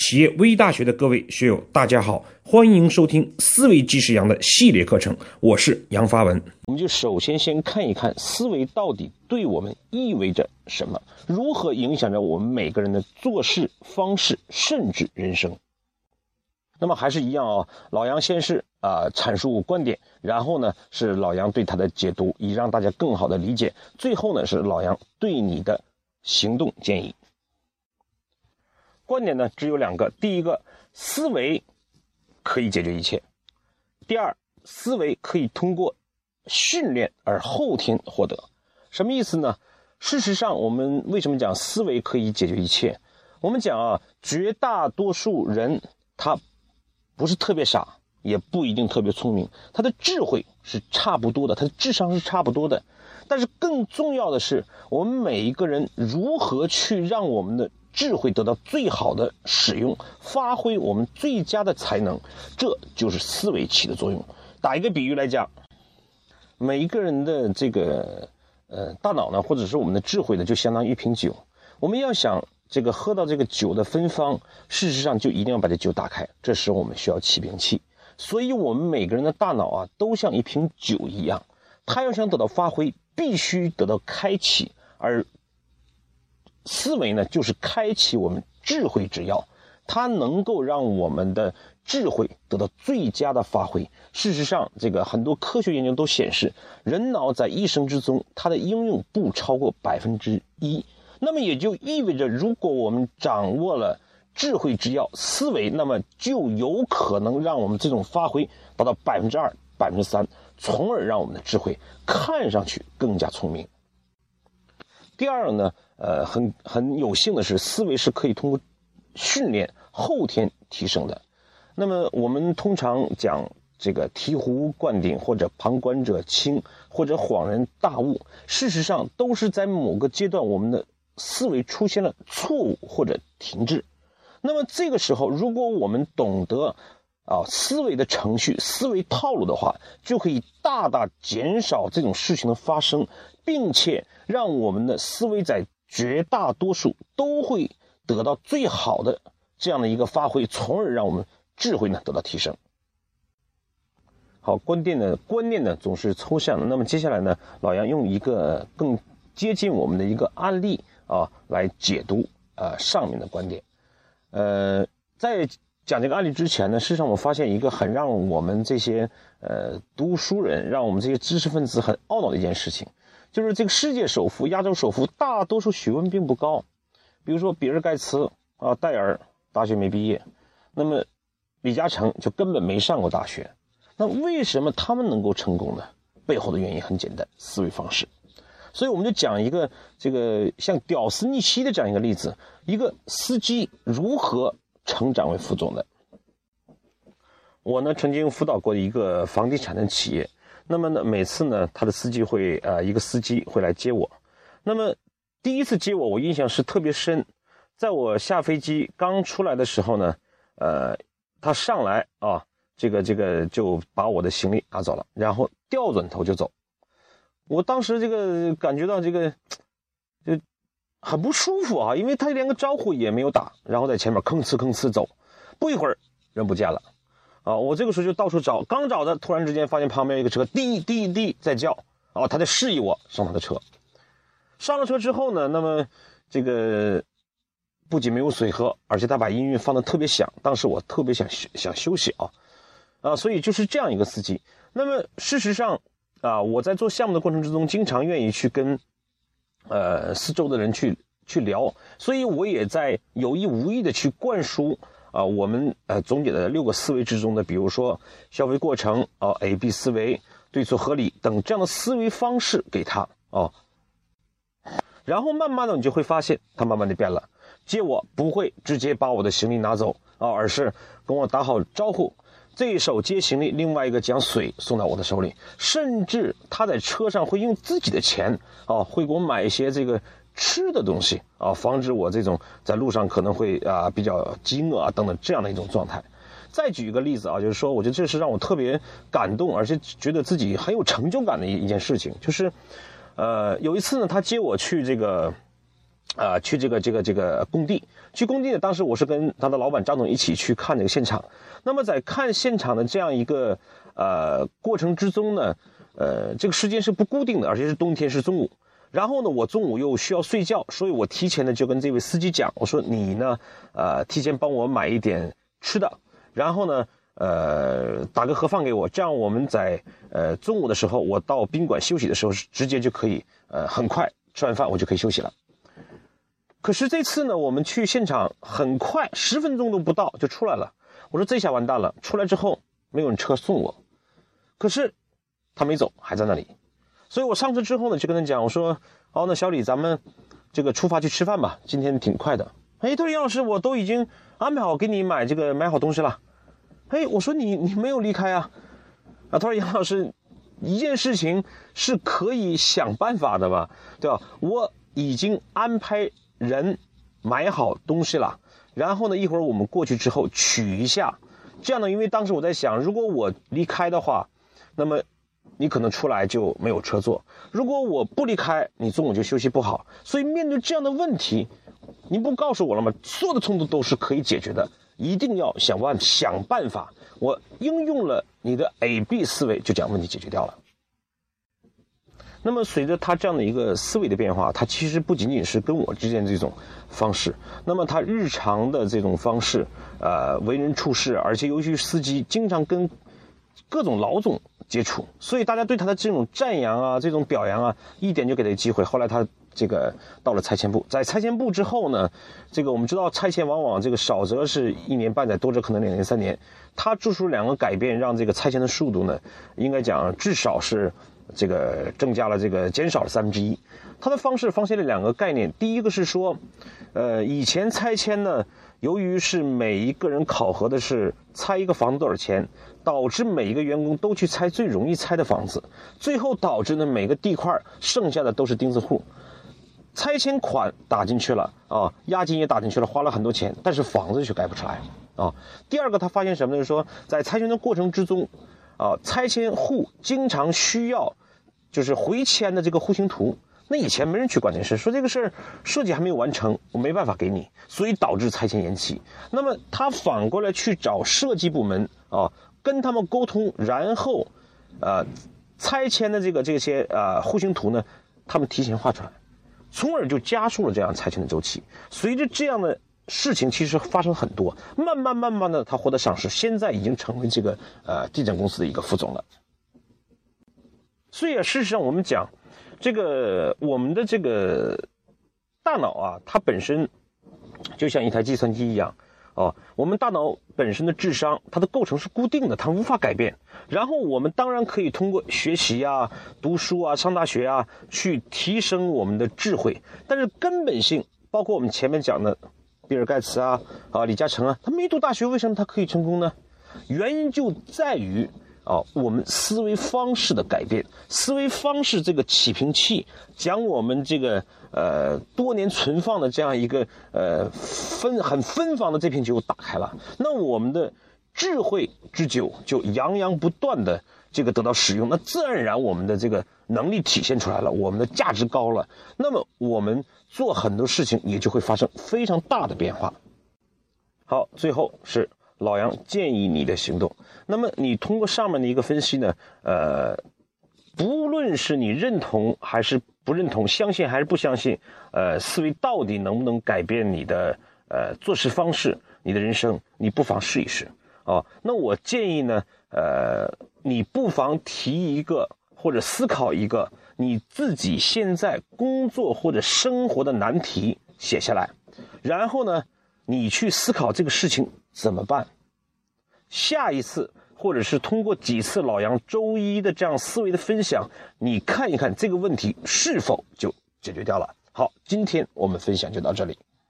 企业微大学的各位学友，大家好，欢迎收听思维即是杨的系列课程，我是杨发文。我们就首先先看一看思维到底对我们意味着什么，如何影响着我们每个人的做事方式，甚至人生。那么还是一样啊，老杨先是啊阐述观点，然后呢是老杨对他的解读，以让大家更好的理解。最后呢是老杨对你的行动建议。观点呢只有两个：第一个，思维可以解决一切；第二，思维可以通过训练而后天获得。什么意思呢？事实上，我们为什么讲思维可以解决一切？我们讲啊，绝大多数人他不是特别傻，也不一定特别聪明，他的智慧是差不多的，他的智商是差不多的。但是更重要的是，我们每一个人如何去让我们的。智慧得到最好的使用，发挥我们最佳的才能，这就是思维起的作用。打一个比喻来讲，每一个人的这个呃大脑呢，或者是我们的智慧呢，就相当于一瓶酒。我们要想这个喝到这个酒的芬芳，事实上就一定要把这酒打开。这时我们需要启瓶器。所以，我们每个人的大脑啊，都像一瓶酒一样，它要想得到发挥，必须得到开启，而。思维呢，就是开启我们智慧之钥，它能够让我们的智慧得到最佳的发挥。事实上，这个很多科学研究都显示，人脑在一生之中，它的应用不超过百分之一。那么也就意味着，如果我们掌握了智慧之钥思维，那么就有可能让我们这种发挥达到百分之二、百分之三，从而让我们的智慧看上去更加聪明。第二呢？呃，很很有幸的是，思维是可以通过训练后天提升的。那么我们通常讲这个醍醐灌顶，或者旁观者清，或者恍然大悟，事实上都是在某个阶段我们的思维出现了错误或者停滞。那么这个时候，如果我们懂得啊思维的程序、思维套路的话，就可以大大减少这种事情的发生，并且让我们的思维在绝大多数都会得到最好的这样的一个发挥，从而让我们智慧呢得到提升。好，观点呢观念呢总是抽象的，那么接下来呢，老杨用一个更接近我们的一个案例啊来解读呃上面的观点。呃，在讲这个案例之前呢，事实上我发现一个很让我们这些呃读书人，让我们这些知识分子很懊恼的一件事情。就是这个世界首富、亚洲首富，大多数学问并不高。比如说比尔盖茨啊，戴尔大学没毕业，那么李嘉诚就根本没上过大学。那为什么他们能够成功呢？背后的原因很简单，思维方式。所以我们就讲一个这个像屌丝逆袭的这样一个例子：一个司机如何成长为副总的。我呢曾经辅导过一个房地产的企业。那么呢，每次呢，他的司机会呃，一个司机会来接我。那么第一次接我，我印象是特别深。在我下飞机刚出来的时候呢，呃，他上来啊，这个这个就把我的行李拿走了，然后掉转头就走。我当时这个感觉到这个很不舒服啊，因为他连个招呼也没有打，然后在前面吭哧吭哧走，不一会儿人不见了。啊，我这个时候就到处找，刚找的，突然之间发现旁边一个车滴滴滴在叫，啊，他在示意我上他的车。上了车之后呢，那么这个不仅没有水喝，而且他把音乐放的特别响。当时我特别想想休息啊，啊，所以就是这样一个司机。那么事实上啊，我在做项目的过程之中，经常愿意去跟呃四周的人去去聊，所以我也在有意无意的去灌输。啊，我们呃总结的六个思维之中的，比如说消费过程啊，A B 思维、对错合理等这样的思维方式给他啊，然后慢慢的你就会发现他慢慢的变了，接我不会直接把我的行李拿走啊，而是跟我打好招呼，这一手接行李，另外一个将水送到我的手里，甚至他在车上会用自己的钱啊，会给我买一些这个。吃的东西啊，防止我这种在路上可能会啊比较饥饿啊等等这样的一种状态。再举一个例子啊，就是说，我觉得这是让我特别感动，而且觉得自己很有成就感的一一件事情，就是，呃，有一次呢，他接我去这个，啊，去这个这个这个工地，去工地呢，当时我是跟他的老板张总一起去看这个现场。那么在看现场的这样一个呃过程之中呢，呃，这个时间是不固定的，而且是冬天是中午。然后呢，我中午又需要睡觉，所以我提前呢就跟这位司机讲，我说你呢，呃，提前帮我买一点吃的，然后呢，呃，打个盒饭给我，这样我们在呃中午的时候，我到宾馆休息的时候，直接就可以，呃，很快吃完饭我就可以休息了。可是这次呢，我们去现场很快，十分钟都不到就出来了。我说这下完蛋了，出来之后没有人车送我，可是他没走，还在那里。所以我上车之后呢，就跟他讲，我说：“哦，那小李，咱们这个出发去吃饭吧，今天挺快的。”哎，他说：“杨老师，我都已经安排好给你买这个买好东西了。”哎，我说：“你你没有离开啊？”啊，他说：“杨老师，一件事情是可以想办法的吧？对吧？我已经安排人买好东西了，然后呢，一会儿我们过去之后取一下。这样呢，因为当时我在想，如果我离开的话，那么。”你可能出来就没有车坐。如果我不离开，你中午就休息不好。所以面对这样的问题，你不告诉我了吗？所有的冲突都是可以解决的，一定要想办想办法。我应用了你的 A B 思维，就将问题解决掉了。那么随着他这样的一个思维的变化，他其实不仅仅是跟我之间这种方式，那么他日常的这种方式，呃，为人处事，而且尤其是司机，经常跟各种老总。接触，所以大家对他的这种赞扬啊，这种表扬啊，一点就给他机会。后来他这个到了拆迁部，在拆迁部之后呢，这个我们知道拆迁往往这个少则是一年半载，多则可能两年三年。他做出两个改变，让这个拆迁的速度呢，应该讲至少是这个增加了这个减少了三分之一。他的方式发现了两个概念，第一个是说，呃，以前拆迁呢。由于是每一个人考核的是拆一个房子多少钱，导致每一个员工都去拆最容易拆的房子，最后导致呢每个地块剩下的都是钉子户，拆迁款打进去了啊，押金也打进去了，花了很多钱，但是房子却盖不出来啊。第二个他发现什么呢？就是说在拆迁的过程之中，啊，拆迁户经常需要就是回迁的这个户型图。那以前没人去管这事，说这个事儿设计还没有完成，我没办法给你，所以导致拆迁延期。那么他反过来去找设计部门啊，跟他们沟通，然后，呃，拆迁的这个这些呃户型图呢，他们提前画出来，从而就加速了这样拆迁的周期。随着这样的事情其实发生很多，慢慢慢慢的他获得赏识，现在已经成为这个呃地产公司的一个副总了。所以啊，事实上我们讲。这个我们的这个大脑啊，它本身就像一台计算机一样哦。我们大脑本身的智商，它的构成是固定的，它无法改变。然后我们当然可以通过学习啊、读书啊、上大学啊，去提升我们的智慧。但是根本性，包括我们前面讲的比尔盖茨啊、啊李嘉诚啊，他没读大学，为什么他可以成功呢？原因就在于。啊，我们思维方式的改变，思维方式这个起瓶器，将我们这个呃多年存放的这样一个呃芬很芬芳的这瓶酒打开了，那我们的智慧之酒就洋洋不断的这个得到使用，那自然而然我们的这个能力体现出来了，我们的价值高了，那么我们做很多事情也就会发生非常大的变化。好，最后是。老杨建议你的行动。那么你通过上面的一个分析呢，呃，不论是你认同还是不认同，相信还是不相信，呃，思维到底能不能改变你的呃做事方式，你的人生，你不妨试一试啊。那我建议呢，呃，你不妨提一个或者思考一个你自己现在工作或者生活的难题写下来，然后呢，你去思考这个事情。怎么办？下一次，或者是通过几次老杨周一的这样思维的分享，你看一看这个问题是否就解决掉了。好，今天我们分享就到这里。